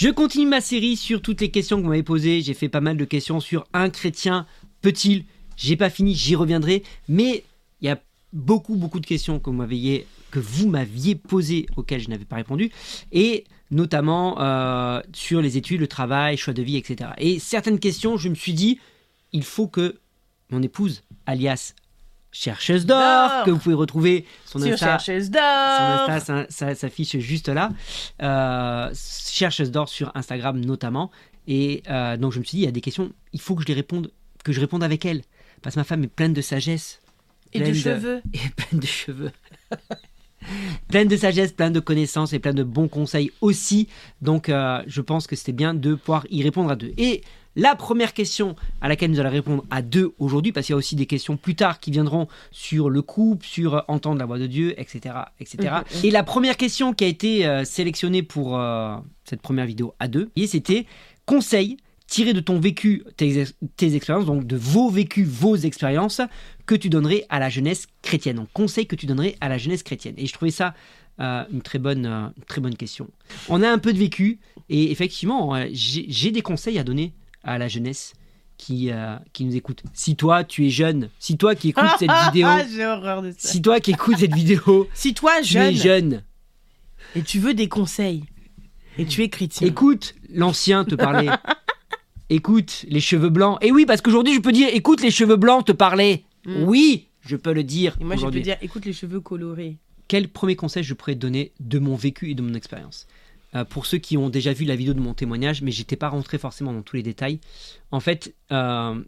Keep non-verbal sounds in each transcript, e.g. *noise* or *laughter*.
Je continue ma série sur toutes les questions que vous m'avez posées. J'ai fait pas mal de questions sur un chrétien peut-il? J'ai pas fini, j'y reviendrai. Mais il y a beaucoup, beaucoup de questions que vous m'aviez, posées auxquelles je n'avais pas répondu. Et notamment euh, sur les études, le travail, choix de vie, etc. Et certaines questions, je me suis dit, il faut que mon épouse, alias chercheuse d'or, que vous pouvez retrouver son Sur Insta, chercheuse son d'or. Insta ça- s'affiche juste là. Euh, chercheuse d'or sur Instagram notamment. Et euh, donc je me suis dit, il y a des questions, il faut que je les réponde, que je réponde avec elle. Parce que ma femme est pleine de sagesse. Et de pleine cheveux. *laughs* Et pleine de cheveux. *laughs* pleine de sagesse, pleine de connaissances et plein de bons conseils aussi. Donc euh, je pense que c'était bien de pouvoir y répondre à deux. Et la première question à laquelle nous allons répondre à deux aujourd'hui, parce qu'il y a aussi des questions plus tard qui viendront sur le couple, sur euh, entendre la voix de Dieu, etc. etc. Et la première question qui a été euh, sélectionnée pour euh, cette première vidéo à deux, c'était conseil tiré de ton vécu, tes, ex- tes expériences, donc de vos vécus, vos expériences, que tu donnerais à la jeunesse chrétienne. Donc conseil que tu donnerais à la jeunesse chrétienne. Et je trouvais ça euh, une très bonne, euh, très bonne question. On a un peu de vécu et effectivement, j'ai des conseils à donner à la jeunesse qui, euh, qui nous écoute. Si toi, tu es jeune, si toi qui écoutes cette *laughs* vidéo, J'ai horreur de ça. si toi qui écoutes cette vidéo, *laughs* Si toi, tu es jeune, jeune, et tu veux des conseils, et tu es chrétien. écoute l'ancien te parler. *laughs* écoute les cheveux blancs. Et oui, parce qu'aujourd'hui, je peux dire, écoute les cheveux blancs te parler. Mm. Oui, je peux le dire. Et moi, je peux dire, écoute les cheveux colorés. quel premier conseil je pourrais te donner de mon vécu et de mon expérience? Euh, Pour ceux qui ont déjà vu la vidéo de mon témoignage, mais j'étais pas rentré forcément dans tous les détails. En fait, euh,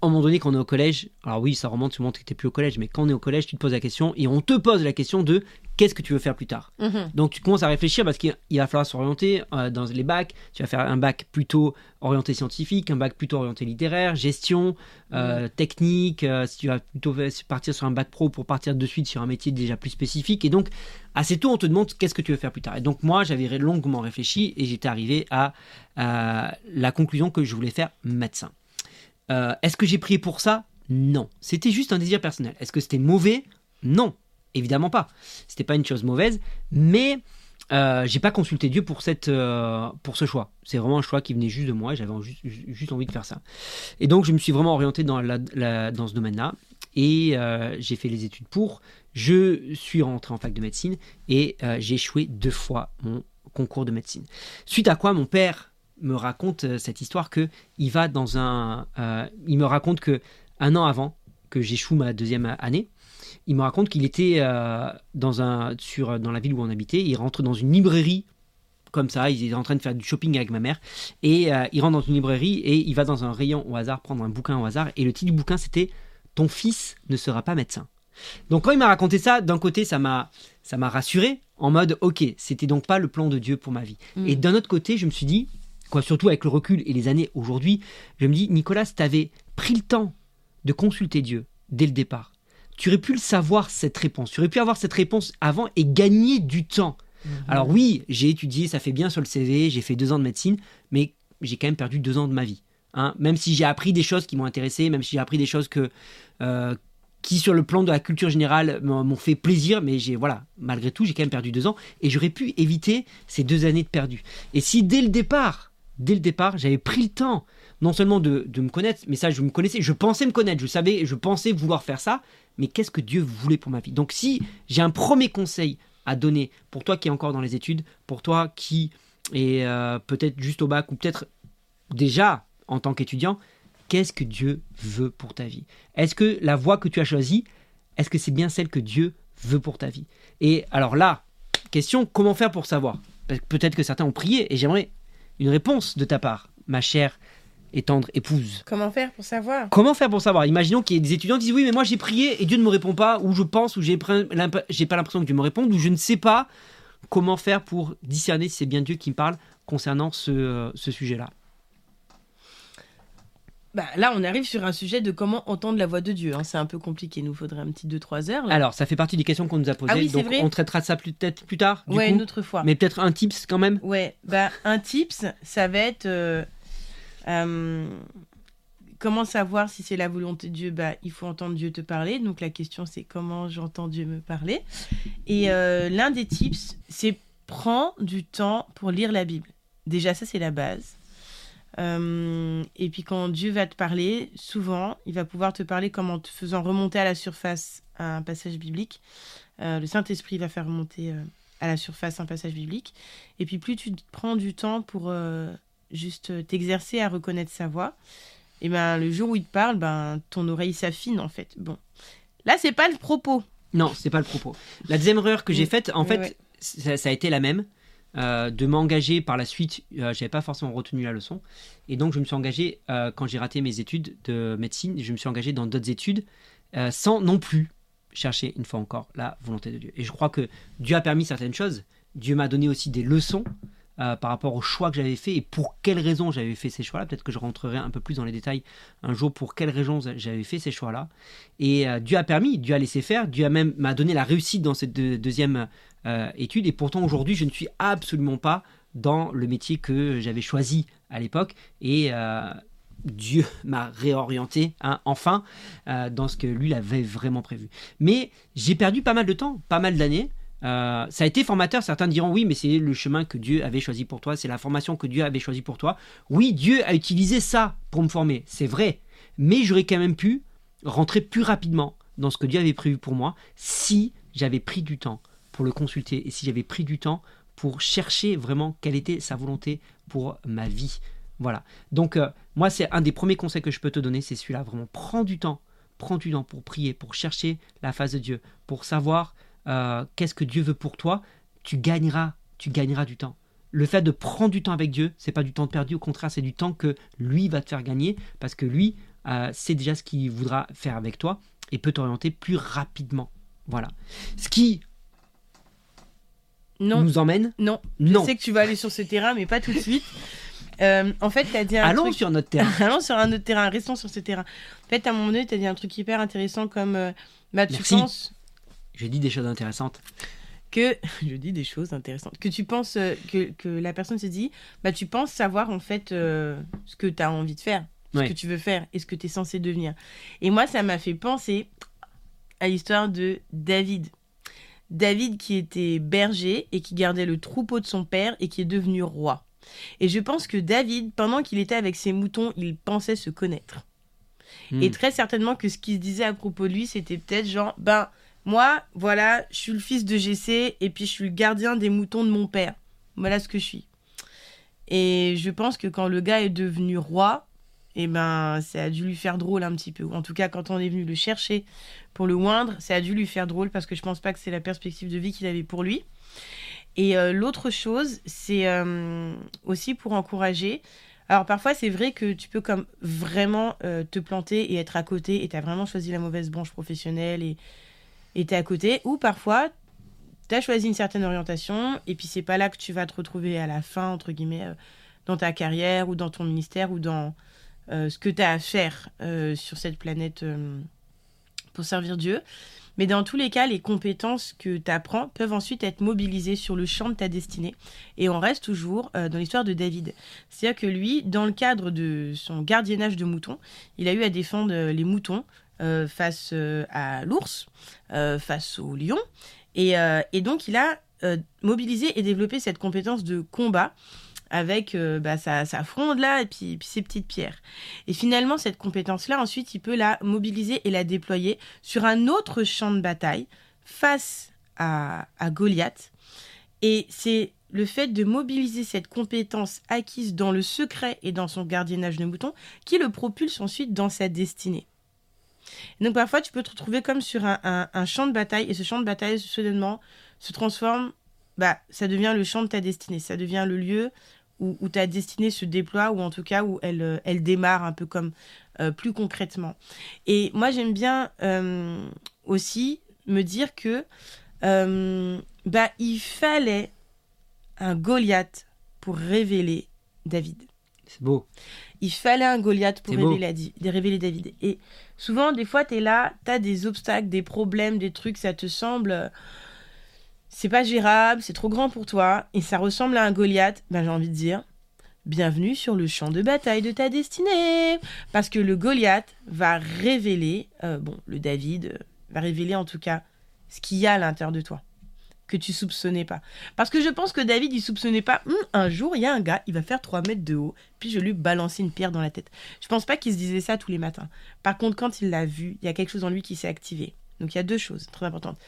à un moment donné, quand on est au collège, alors oui, ça remonte, que tu plus au collège, mais quand on est au collège, tu te poses la question et on te pose la question de qu'est-ce que tu veux faire plus tard donc tu commences à réfléchir parce qu'il il va falloir s'orienter euh, dans les bacs. Tu vas faire un bac plutôt orienté scientifique, un bac plutôt orienté littéraire, gestion, euh, technique. euh, si tu vas plutôt partir sur un bac pro pour partir de suite sur un métier déjà plus spécifique. Et donc assez tôt on te demande qu'est-ce que tu veux faire plus tard. Et donc moi j'avais longuement réfléchi et j'étais arrivé à, à la conclusion que je voulais faire médecin. Euh, Est-ce que j'ai prié pour ça? Non. C'était juste un désir personnel. Est-ce que c'était mauvais? Non. Évidemment pas. C'était pas une chose mauvaise, mais euh, j'ai pas consulté Dieu pour cette euh, pour ce choix. C'est vraiment un choix qui venait juste de moi. J'avais juste, envie de faire ça. Et donc je me suis vraiment orienté dans la, dans ce domaine-là et euh, j'ai fait les études pour. Je suis rentré en fac de médecine et euh, j'ai échoué deux fois mon concours de médecine. Suite à quoi mon père me raconte cette histoire que il va dans un, il me raconte que un an avant que j'échoue ma deuxième année, il me raconte qu'il était euh, dans un sur dans la ville où on habitait, il rentre dans une librairie comme ça, il est en train de faire du shopping avec ma mère et euh, il rentre dans une librairie et il va dans un rayon au hasard prendre un bouquin au hasard et le titre du bouquin c'était ton fils ne sera pas médecin. Donc quand il m'a raconté ça, d'un côté ça m'a ça m'a rassuré en mode ok c'était donc pas le plan de Dieu pour ma vie. Mm. Et d'un autre côté je me suis dit quoi surtout avec le recul et les années aujourd'hui, je me dis Nicolas t'avais pris le temps de consulter Dieu dès le départ, tu aurais pu le savoir cette réponse, tu aurais pu avoir cette réponse avant et gagner du temps. Alors oui, j'ai étudié, ça fait bien sur le CV, j'ai fait deux ans de médecine, mais j'ai quand même perdu deux ans de ma vie. hein. Même si j'ai appris des choses qui m'ont intéressé, même si j'ai appris des choses que, euh, qui sur le plan de la culture générale m'ont m'ont fait plaisir, mais j'ai voilà, malgré tout, j'ai quand même perdu deux ans et j'aurais pu éviter ces deux années de perdu. Et si dès le départ, dès le départ, j'avais pris le temps non seulement de, me connaître, mais ça je me connaissais, je pensais me connaître, je savais, je pensais vouloir faire ça, mais qu'est-ce que Dieu voulait pour ma vie? Donc si j'ai un premier conseil à donner pour toi qui es encore dans les études, pour toi qui est euh, peut-être juste au bac ou peut-être déjà en tant qu'étudiant, qu'est-ce que Dieu veut pour ta vie? Est-ce que la voie que tu as choisie, est-ce que c'est bien celle que Dieu veut pour ta vie? Et alors là, question, comment faire pour savoir? Peut-être que certains ont prié et j'aimerais une réponse de ta part, ma chère et tendre épouse. Comment faire pour savoir? Comment faire pour savoir? Imaginons qu'il y ait des étudiants qui disent oui mais moi j'ai prié et Dieu ne me répond pas ou je pense ou j'ai pas l'impression que Dieu me réponde ou je ne sais pas comment faire pour discerner si c'est bien Dieu qui me parle concernant ce, euh, ce sujet-là. bah, Là, on arrive sur un sujet de comment entendre la voix de Dieu. hein. C'est un peu compliqué, il nous faudrait un petit 2-3 heures. là. Alors ça fait partie des questions qu'on nous a posées Ah oui, donc vrai on traitera de ça peut-être plus tard du ouais, coup. une autre fois. Mais peut-être un tips quand même. Ouais, bah, un tips, ça va être euh, euh, comment savoir si c'est la volonté de Dieu? Bah, Il faut entendre Dieu te parler. Donc la question, c'est comment j'entends Dieu me parler? Et euh, l'un des tips, c'est prends du temps pour lire la Bible. déjà, ça, c'est la base. Euh, et puis quand Dieu va te parler, souvent, il va pouvoir te parler comme en te faisant remonter à la surface un passage biblique. Le Saint-Esprit va faire remonter à la surface un passage biblique. Et puis plus tu prends du temps pour juste t'exercer à reconnaître sa voix, et ben le jour où il te parle, ben ton oreille s'affine en fait. Bon, là c'est pas le propos. Non, c'est pas le propos. La deuxième erreur que j'ai faite, en fait, ça, ça, a été la même. Euh, de m'engager par la suite. Euh, j'avais pas forcément retenu la leçon. Et donc, je me suis engagé, euh, quand j'ai raté mes études de médecine, je me suis engagé dans d'autres études sans non plus chercher, une fois encore, la volonté de Dieu. Et je crois que Dieu a permis certaines choses. Dieu m'a donné aussi des leçons euh, par rapport aux choix que j'avais fait et pour quelles raisons j'avais fait ces choix-là. Peut-être que je rentrerai un peu plus dans les détails un jour pour quelles raisons j'avais fait ces choix-là. Et euh, Dieu a permis, Dieu a laissé faire, Dieu a même m'a donné la réussite dans cette deuxième euh, étude. Et pourtant aujourd'hui, je ne suis absolument pas dans le métier que j'avais choisi à l'époque. Et Dieu *laughs* m'a réorienté, hein, enfin, dans ce que lui avait vraiment prévu. Mais j'ai perdu pas mal de temps, pas mal d'années, euh, ça a été formateur, certains diront oui, mais c'est le chemin que Dieu avait choisi pour toi, c'est la formation que Dieu avait choisi pour toi. Oui, Dieu a utilisé ça pour me former, c'est vrai, mais j'aurais quand même pu rentrer plus rapidement dans ce que Dieu avait prévu pour moi si j'avais pris du temps pour le consulter et si j'avais pris du temps pour chercher vraiment quelle était sa volonté pour ma vie. Voilà. Donc euh, moi, c'est un des premiers conseils que je peux te donner, c'est celui-là. Vraiment, prends du temps, prends du temps pour prier, pour chercher la face de Dieu, pour savoir euh, qu'est-ce que Dieu veut pour toi, tu gagneras, tu gagneras du temps. Le fait de prendre du temps avec Dieu, c'est pas du temps perdu, au contraire, c'est du temps que lui va te faire gagner parce que lui euh, sait déjà ce qu'il voudra faire avec toi et peut t'orienter plus rapidement. Voilà. Ce qui non. nous emmène. Non. Je sais que tu vas aller sur ce terrain, mais pas tout de suite. Euh, en fait, tu as dit un Allons sur notre terrain. *laughs* Allons sur un autre terrain, restons sur ce terrain. En fait, à un moment donné, tu as dit un truc hyper intéressant comme bah, tu penses j'ai dit des choses intéressantes. Que *laughs* je dis des choses intéressantes. Que tu penses euh, que, que la personne se dit, bah tu penses savoir en fait euh, ce que tu as envie de faire, ce que tu veux faire et ce que tu es censé devenir. Et moi, ça m'a fait penser à l'histoire de David. David qui était berger et qui gardait le troupeau de son père et qui est devenu roi. Et je pense que David, pendant qu'il était avec ses moutons, il pensait se connaître. Hmm. Et très certainement que ce qu'il se disait à propos de lui, c'était peut-être genre, ben, moi, voilà, je suis le fils de Jessé et puis je suis le gardien des moutons de mon père. Voilà ce que je suis. Et je pense que quand le gars est devenu roi, eh ben, ça a dû lui faire drôle un petit peu. En tout cas, quand on est venu le chercher pour le moindre, ça a dû lui faire drôle parce que je pense pas que c'est la perspective de vie qu'il avait pour lui. Et euh, l'autre chose, c'est euh, aussi pour encourager. Alors parfois, c'est vrai que tu peux comme vraiment euh, te planter et être à côté et tu as vraiment choisi la mauvaise branche professionnelle et, et à côté, ou parfois tu as choisi une certaine orientation et puis c'est pas là que tu vas te retrouver à la fin, entre guillemets, euh, dans ta carrière ou dans ton ministère ou dans euh, ce que tu as à faire euh, sur cette planète pour servir Dieu. Mais dans tous les cas, les compétences que tu apprends peuvent ensuite être mobilisées sur le champ de ta destinée. Et on reste toujours dans l'histoire de David. C'est-à-dire que lui, dans le cadre de son gardiennage de moutons, il a eu à défendre les moutons euh, face euh, à l'ours, euh, face au lion. Et, donc, il a mobilisé et développé cette compétence de combat avec bah, sa, fronde là et puis, ses petites pierres. Et finalement, cette compétence-là, ensuite, il peut la mobiliser et la déployer sur un autre champ de bataille face à, à Goliath. Et c'est le fait de mobiliser cette compétence acquise dans le secret et dans son gardiennage de moutons qui le propulse ensuite dans sa destinée. Donc parfois, tu peux te retrouver comme sur un, champ de bataille, et ce champ de bataille, soudainement, se transforme, bah, ça devient le champ de ta destinée, ça devient le lieu où, ta destinée se déploie, ou en tout cas où elle, euh, elle démarre un peu comme euh, plus concrètement. Et moi, j'aime bien euh, aussi me dire que bah, il fallait un Goliath pour révéler David. C'est beau. Il fallait un Goliath pour révéler, révéler, David. Et souvent, des fois, tu es là, tu as des obstacles, des problèmes, des trucs, ça te semble. C'est pas gérable, c'est trop grand pour toi, et ça ressemble à un Goliath. Ben, j'ai envie de dire, bienvenue sur le champ de bataille de ta destinée. Parce que le Goliath va révéler, euh, bon, le David euh, va révéler en tout cas ce qu'il y a à l'intérieur de toi. que tu soupçonnais pas. Parce que je pense que David, il soupçonnait pas, Hum, un jour, il y a un gars, il va faire 3 mètres de haut, puis je lui balancer une pierre dans la tête. Je pense pas qu'il se disait ça tous les matins. Par contre, quand il l'a vu, il y a quelque chose en lui qui s'est activé. Donc il y a deux choses très importantes.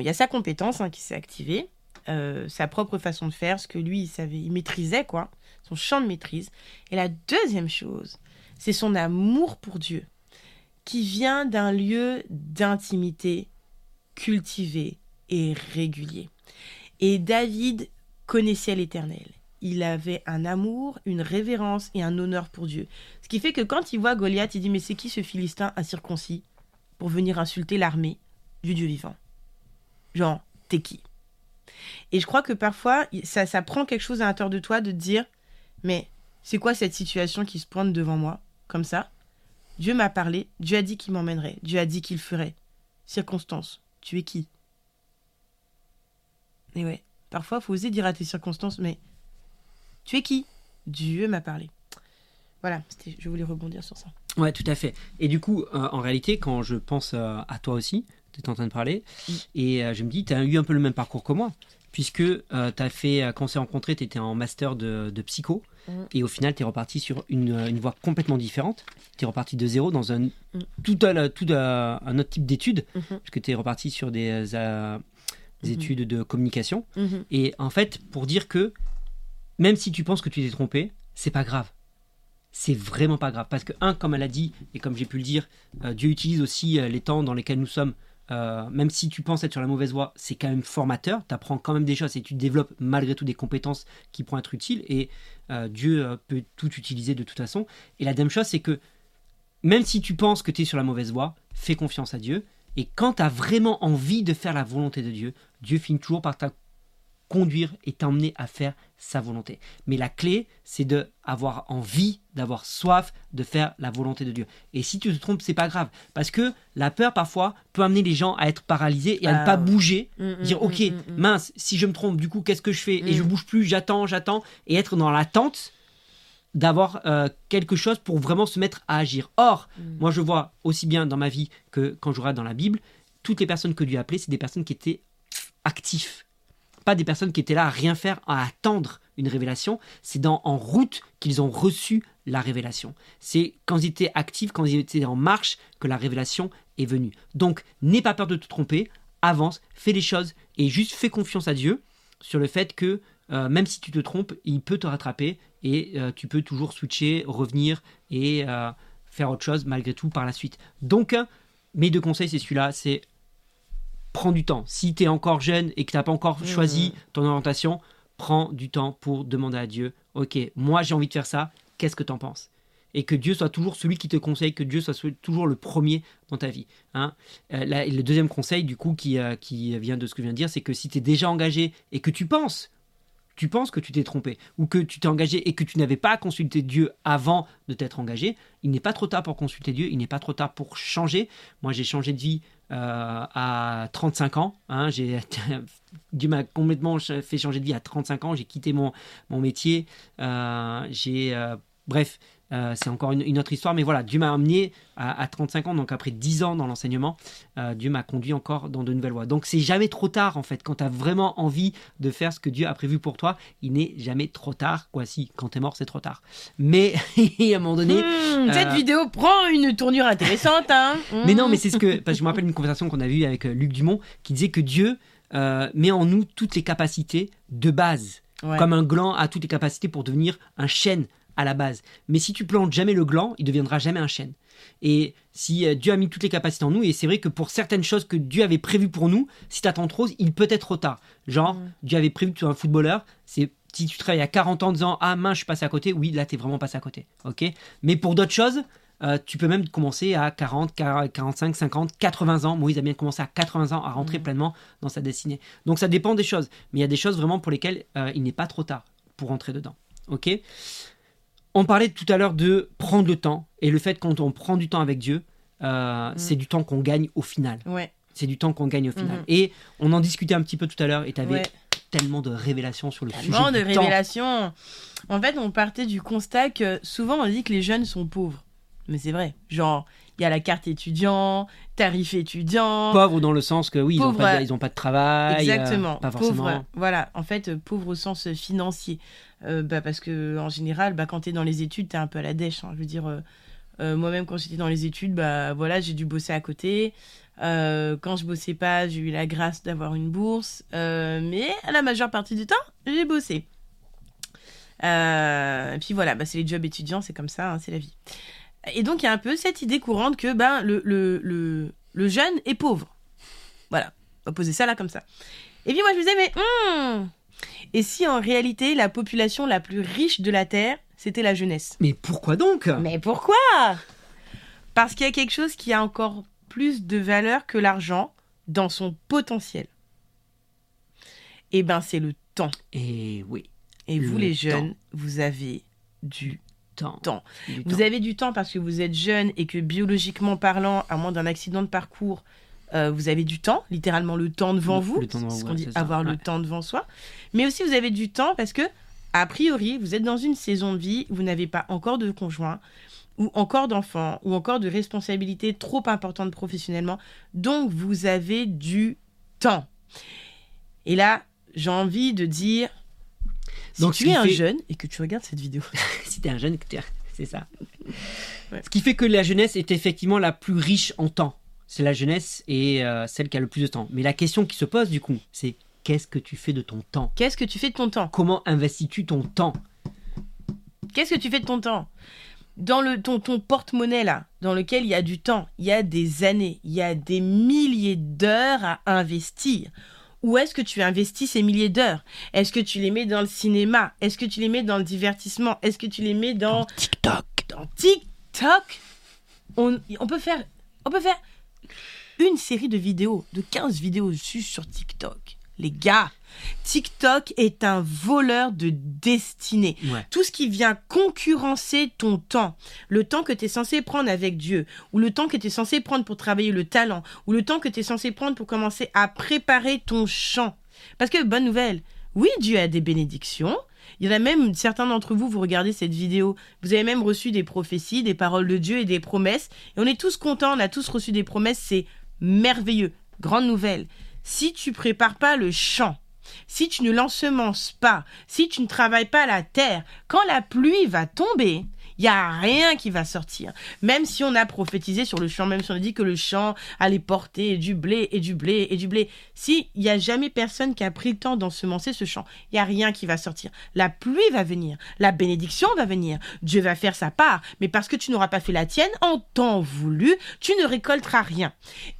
Il y a sa compétence hein, qui s'est activée, euh, sa propre façon de faire, ce que lui, il savait, il maîtrisait, quoi, son champ de maîtrise. Et la deuxième chose, c'est son amour pour Dieu, qui vient d'un lieu d'intimité cultivé, et régulier. Et David connaissait l'Éternel. Il avait un amour, une révérence et un honneur pour Dieu. Ce qui fait que quand il voit Goliath, il dit Mais c'est qui ce Philistin incirconcis pour venir insulter l'armée du Dieu vivant? Genre, t'es qui? Et je crois que parfois, ça, ça prend quelque chose à l'intérieur de toi de te dire Mais c'est quoi cette situation qui se pointe devant moi, comme ça? Dieu m'a parlé, Dieu a dit qu'il m'emmènerait, Dieu a dit qu'il ferait. Circonstance, tu es qui? Et ouais, parfois, faut oser dire à tes circonstances, mais tu es qui? Dieu m'a parlé. Voilà, je voulais rebondir sur ça. Ouais, tout à fait. Et du coup, euh, en réalité, quand je pense euh, à toi aussi, tu es en train de parler, et euh, je me dis, tu as eu un peu le même parcours que moi, puisque tu as fait, quand on s'est rencontrés, tu étais en master de, psycho, mm. et au final, tu es reparti sur une, voie complètement différente. Tu es reparti de zéro dans un, mm. tout, à, tout un autre type d'études, mm-hmm. puisque tu es reparti sur des des mhm. études de communication. Mhm. Et en fait, pour dire que même si tu penses que tu t'es trompé, c'est pas grave. C'est vraiment pas grave. Parce que, un, comme elle a dit, et comme j'ai pu le dire, euh, Dieu utilise aussi euh, les temps dans lesquels nous sommes. Euh, même si tu penses être sur la mauvaise voie, c'est quand même formateur. Tu apprends quand même des choses et tu développes malgré tout des compétences qui pourront être utiles. Et Dieu peut tout utiliser de toute façon. Et la deuxième chose, c'est que même si tu penses que tu es sur la mauvaise voie, fais confiance à Dieu. Et quand tu as vraiment envie de faire la volonté de Dieu, Dieu finit toujours par conduire et t'emmener à faire sa volonté. Mais la clé, c'est de avoir envie, d'avoir soif de faire la volonté de Dieu. Et si tu te trompes, c'est pas grave, parce que la peur parfois peut amener les gens à être paralysés et à ne pas ah. bouger, mm, mm, dire mm, ok mince, si je me trompe, du coup qu'est-ce que je fais? Et je bouge plus, j'attends, j'attends, et être dans l'attente d'avoir euh, quelque chose pour vraiment se mettre à agir. Or, moi je vois aussi bien dans ma vie que quand je regarde dans la Bible, toutes les personnes que Dieu a appelées, c'est des personnes qui étaient actifs. Pas des personnes qui étaient là à rien faire, à attendre une révélation. C'est en route qu'ils ont reçu la révélation. C'est quand ils étaient actifs, quand ils étaient en marche, que la révélation est venue. Donc, n'aie pas peur de te tromper, avance, fais les choses et juste fais confiance à Dieu sur le fait que euh, même si tu te trompes, il peut te rattraper et euh, tu peux toujours switcher, revenir et euh, faire autre chose malgré tout par la suite. Donc, mes deux conseils, c'est celui-là, c'est prends du temps. Si tu es encore jeune et que tu n'as pas encore mmh. choisi ton orientation, prends du temps pour demander à Dieu, ok, moi j'ai envie de faire ça, qu'est-ce que tu en penses? Et que Dieu soit toujours celui qui te conseille, que Dieu soit toujours le premier dans ta vie. Hein. Euh, le deuxième conseil, du coup, qui, euh, qui vient de ce que je viens de dire, c'est que si tu es déjà engagé et que tu penses tu penses que tu t'es trompé ou que tu t'es engagé et que tu n'avais pas consulté Dieu avant de t'être engagé, il n'est pas trop tard pour consulter Dieu, il n'est pas trop tard pour changer. Moi, j'ai changé de vie euh, à 35 ans. Hein, j'ai, *laughs* Dieu m'a complètement fait changer de vie à 35 ans. J'ai quitté mon, mon métier. Euh, j'ai, euh, bref, euh, c'est encore une, autre histoire, mais voilà, Dieu m'a amené à, 35 ans, donc après 10 ans dans l'enseignement, euh, Dieu m'a conduit encore dans de nouvelles voies. Donc c'est jamais trop tard en fait, quand tu as vraiment envie de faire ce que Dieu a prévu pour toi, il n'est jamais trop tard. Quoi, si, quand tu es mort, c'est trop tard. Mais *laughs* à un moment donné. Hmm, cette euh, vidéo prend une tournure intéressante, hein *laughs* Mais non, mais c'est ce que. Parce que je me rappelle une conversation qu'on a eue avec Luc Dumont qui disait que Dieu met en nous toutes les capacités de base. Comme un gland a toutes les capacités pour devenir un chêne à la base. Mais si tu plantes jamais le gland, il deviendra jamais un chêne. Et si euh, Dieu a mis toutes les capacités en nous, et c'est vrai que pour certaines choses que Dieu avait prévues pour nous, si tu attends trop, il peut être trop tard. Genre, mm. Dieu avait prévu que tu sois un footballeur, c'est si tu travailles à 40 ans en disant Ah mince, je suis passé à côté, oui, là, tu es vraiment passé à côté. ok? Mais pour d'autres choses, euh, tu peux même commencer à 40, 45, 50, 80 ans. Moïse a bien commencé à 80 ans à rentrer mm. pleinement dans sa destinée. Donc ça dépend des choses. Mais il y a des choses vraiment pour lesquelles euh, il n'est pas trop tard pour rentrer dedans. Ok? On parlait tout à l'heure de prendre le temps et le fait quand on prend du temps avec Dieu, euh, mm. c'est du temps qu'on gagne au final. Ouais. C'est du temps qu'on gagne au final. Mm-hmm. Et on en discutait un petit peu tout à l'heure et tu avais tellement de révélations sur le tellement sujet. Tellement de révélations. En fait, on partait du constat que souvent on dit que les jeunes sont pauvres. Mais c'est vrai. Genre, il y a la carte étudiant, tarif étudiant. Pauvre dans le sens que oui, ils n'ont pas, de- pas de travail. euh, Exactement. pas forcément. Pauvre, voilà. En fait, euh, pauvre au sens euh, financier. Euh, bah, parce que en général, bah, quand tu es dans les études, tu es un peu à la dèche. hein. Je veux dire, euh, euh, moi-même, quand j'étais dans les études, bah, voilà, j'ai dû bosser à côté. Euh, quand je bossais pas, j'ai eu la grâce d'avoir une bourse. Euh, mais à la majeure partie du temps, j'ai bossé. Euh, et puis voilà, bah, c'est les jobs étudiants, c'est comme ça, hein, c'est la vie. Et donc, il y a un peu cette idée courante que ben, le, le, le, le jeune est pauvre. Voilà, on va poser ça là comme ça. Et puis moi, je me disais, mais hmm, et si en réalité, la population la plus riche de la Terre, c'était la jeunesse? Mais pourquoi donc? Mais pourquoi? Parce qu'il y a quelque chose qui a encore plus de valeur que l'argent dans son potentiel. Et ben, c'est le temps. Et oui, Et vous, Le les jeunes, vous avez du temps. temps. du Vous temps. avez du temps parce que vous êtes jeune et que biologiquement parlant, à moins d'un accident de parcours, euh, vous avez du temps, littéralement le temps devant Le- vous. le temps devant c'est ce qu'on dit, ça, avoir le ouais. temps devant soi. Mais aussi, vous avez du temps parce que, a priori, vous êtes dans une saison de vie, vous n'avez pas encore de conjoint ou encore d'enfants ou encore de responsabilités trop importantes professionnellement. Donc, vous avez du temps. Et là, j'ai envie de dire, Donc, ce tu es un fait- jeune et que tu regardes cette vidéo, *laughs* si t'es un jeune, que c'est ça. Ouais. Ce qui fait que la jeunesse est effectivement la plus riche en temps. C'est la jeunesse et euh, celle qui a le plus de temps. Mais la question qui se pose du coup, c'est qu'est-ce que tu fais de ton temps? Qu'est-ce que tu fais de ton temps? Comment investis-tu ton temps? Qu'est-ce que tu fais de ton temps? Dans le, ton, ton porte-monnaie, là, dans lequel il y a du temps, il y a des années, il y a des milliers d'heures à investir. Où est-ce que tu investis ces milliers d'heures? Est-ce que tu les mets dans le cinéma? Est-ce que tu les mets dans le divertissement? Est-ce que tu les mets dans, TikTok. dans TikTok? On, on peut faire on peut faire une série de vidéos, de 15 vidéos dessus sur TikTok. Les gars, TikTok est un voleur de destinée Ouais. tout ce qui vient concurrencer ton temps, le temps que tu es censé prendre avec Dieu, ou le temps que tu es censé prendre pour travailler le talent, ou le temps que tu es censé prendre pour commencer à préparer ton chant. Parce que, bonne nouvelle, oui, Dieu a des bénédictions. Il y en a même, certains d'entre vous, vous regardez cette vidéo, vous avez même reçu des prophéties, des paroles de Dieu et des promesses. Et on est tous contents, on a tous reçu des promesses, c'est merveilleux. Grande nouvelle. Si tu prépares pas le chant, si tu ne l'ensemences pas, si tu ne travailles pas la terre, quand la pluie va tomber, il y a rien qui va sortir. Même si on a prophétisé sur le champ, même si on a dit que le champ allait porter du blé et du blé et du blé, si il y a jamais personne qui a pris le temps d'ensemencer ce champ, il y a rien qui va sortir. La pluie va venir, la bénédiction va venir, Dieu va faire sa part, mais parce que tu n'auras pas fait la tienne en temps voulu, tu ne récolteras rien.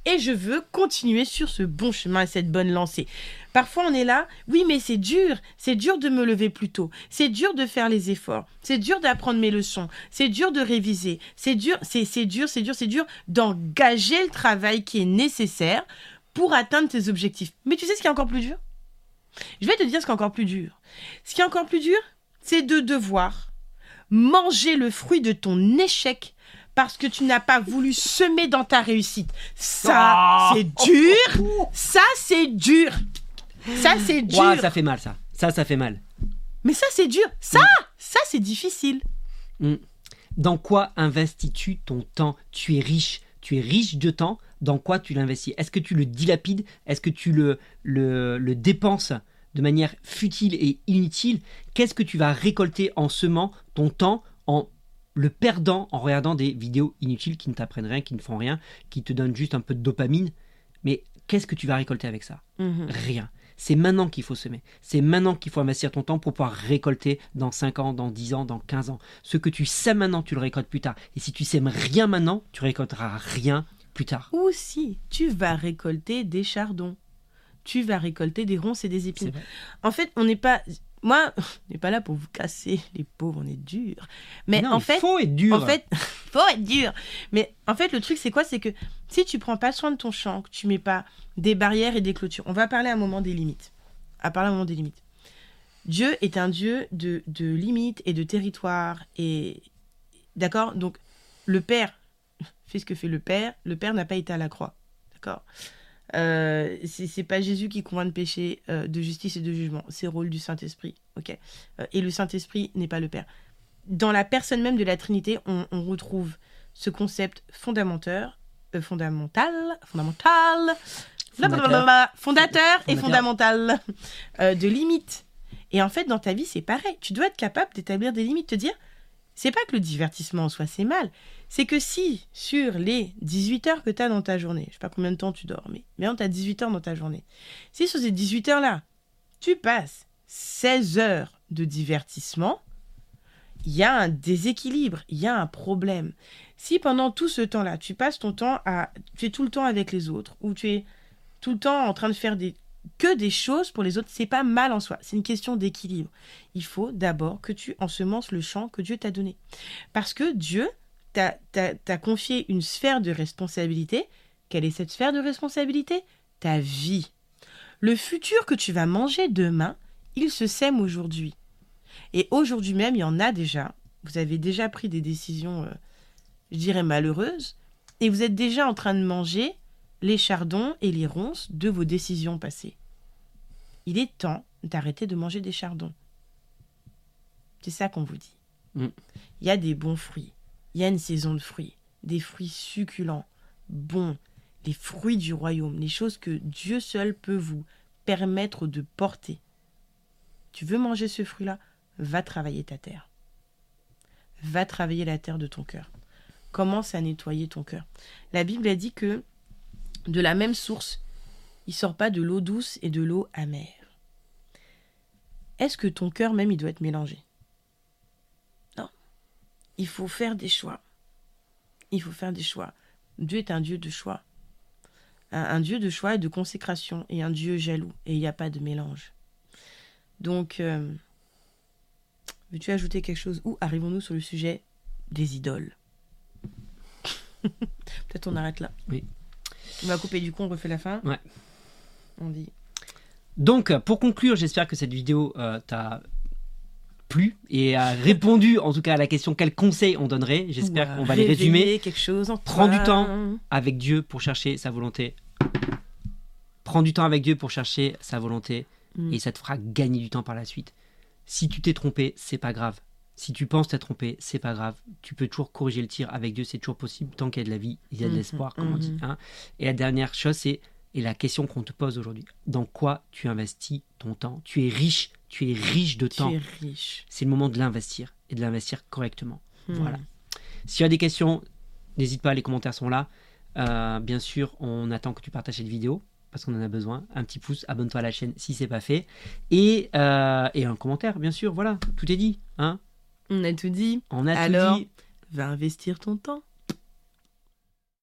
Et je veux continuer sur ce bon chemin et cette bonne lancée. Parfois, on est là, oui, mais c'est dur, c'est dur de me lever plus tôt, c'est dur de faire les efforts, c'est dur d'apprendre mes leçons, c'est dur de réviser, c'est dur, c'est dur, c'est dur, c'est dur d'engager le travail qui est nécessaire pour atteindre tes objectifs. Mais tu sais ce qui est encore plus dur? Je vais te dire ce qui est encore plus dur. Ce qui est encore plus dur, c'est de devoir manger le fruit de ton échec parce que tu n'as pas voulu semer dans ta réussite. Ça, Ah. c'est dur. Ça, c'est dur. Ça, c'est dur. Ouah, ça fait mal ça. Ça, ça fait mal. Mais ça, c'est dur. Ça, ça, c'est difficile. Dans quoi investis-tu ton temps? Tu es riche. Tu es riche de temps. Dans quoi tu l'investis? Est-ce que tu le dilapides? Est-ce que tu le, le, le dépenses de manière futile et inutile? Qu'est-ce que tu vas récolter en semant ton temps, en le perdant, en regardant des vidéos inutiles qui ne t'apprennent rien, qui ne font rien, qui te donnent juste un peu de dopamine? Mais qu'est-ce que tu vas récolter avec ça? Mhm. Rien. C'est maintenant qu'il faut semer. C'est maintenant qu'il faut investir ton temps pour pouvoir récolter dans 5 ans, dans 10 ans, dans 15 ans. Ce que tu sèmes maintenant, tu le récoltes plus tard. Et si tu sèmes rien maintenant, tu récolteras rien plus tard. Ou si tu vas récolter des chardons, tu vas récolter des ronces et des épines. En fait, on n'est pas. Moi, *laughs* on n'est pas là pour vous casser, les pauvres, on est dur. Mais Non, en il fait, faut être dur. En fait, *laughs* faut être dur. Mais en fait, le truc, c'est quoi? C'est que si tu prends pas soin de ton champ, que tu mets pas des barrières et des clôtures, on va parler à un moment des limites. À parler un moment des limites. Dieu est un Dieu de, de limites et de territoires. Et d'accord? Donc, le Père *laughs* fait ce que fait le Père. Le Père n'a pas été à la croix. D'accord? Euh, c'est pas Jésus qui convainc de péché, euh, de justice et de jugement. C'est le rôle du Saint-Esprit. ok? Euh, et le Saint-Esprit n'est pas le Père. Dans la personne même de la Trinité, on, on retrouve ce concept fondamental, euh, fondamental, fondamental, Fondateur. fondateur et Fondateur. fondamental euh, de limites. Et en fait, dans ta vie, c'est pareil. Tu dois être capable d'établir des limites, te dire, c'est pas que le divertissement en soi, c'est mal. C'est que si, sur les 18 heures que tu as dans ta journée, je sais pas combien de temps tu dors, mais, mais tu as 18 heures dans ta journée, si sur ces 18 heures-là, tu passes 16 heures de divertissement, il y a un déséquilibre, il y a un problème. Si pendant tout ce temps-là, tu passes ton temps à... Tu es tout le temps avec les autres, ou tu es tout le temps en train de faire des que des choses pour les autres, c'est pas mal en soi. C'est une question d'équilibre. Il faut d'abord que tu ensemences le champ que Dieu t'a donné. Parce que Dieu t'a confié une sphère de responsabilité. Quelle est cette sphère de responsabilité? Ta vie. Le futur que tu vas manger demain, il se sème aujourd'hui. Et aujourd'hui même, il y en a déjà. Vous avez déjà pris des décisions, euh, je dirais, malheureuses. Et vous êtes déjà en train de manger les chardons et les ronces de vos décisions passées. Il est temps d'arrêter de manger des chardons. C'est ça qu'on vous dit. Mm. Il y a des bons fruits. Il y a une saison de fruits. Des fruits succulents, bons. Les fruits du royaume. Les choses que Dieu seul peut vous permettre de porter. Tu veux manger ce fruit-là? Va travailler ta terre. Va travailler la terre de ton cœur. Commence à nettoyer ton cœur. La Bible a dit que de la même source, il sort pas de l'eau douce et de l'eau amère. Est-ce que ton cœur même il doit être mélangé? Non. Il faut faire des choix. Il faut faire des choix. Dieu est un Dieu de choix. Un, un Dieu de choix et de consécration et un Dieu jaloux et il n'y a pas de mélange. Donc, euh, veux-tu ajouter quelque chose ou arrivons-nous sur le sujet des idoles *laughs* Peut-être on arrête là. Oui. On va couper du coup, on refait la fin. Ouais. On dit. Donc, pour conclure, j'espère que cette vidéo euh, t'a plu et a répondu en tout cas à la question quel conseil on donnerait. J'espère qu'on va les résumer. quelque chose en Prends du temps. Avec Dieu pour chercher sa volonté. Prends du temps avec Dieu pour chercher sa volonté Mm. et ça te fera gagner du temps par la suite. Si tu t'es trompé, c'est pas grave. Si tu penses t'être trompé, c'est pas grave. Tu peux toujours corriger le tir avec Dieu, c'est toujours possible. Tant qu'il y a de la vie, il y a de Mhm, l'espoir, comme on dit. mhm. hein. Et la dernière chose, c'est et la question qu'on te pose aujourd'hui. Dans quoi tu investis ton temps? Tu es riche, tu es riche de Tu temps. es riche. C'est le moment de l'investir et de l'investir correctement. Hmm. Voilà. S'il y a des questions, n'hésite pas, les commentaires sont là. Euh, bien sûr, on attend que tu partages cette vidéo parce qu'on en a besoin. Un petit pouce, abonne-toi à la chaîne si c'est pas fait. Et, euh, et un commentaire, bien sûr. Voilà, tout est dit. Hein On a tout dit. on a Alors tout dit. Va investir ton temps.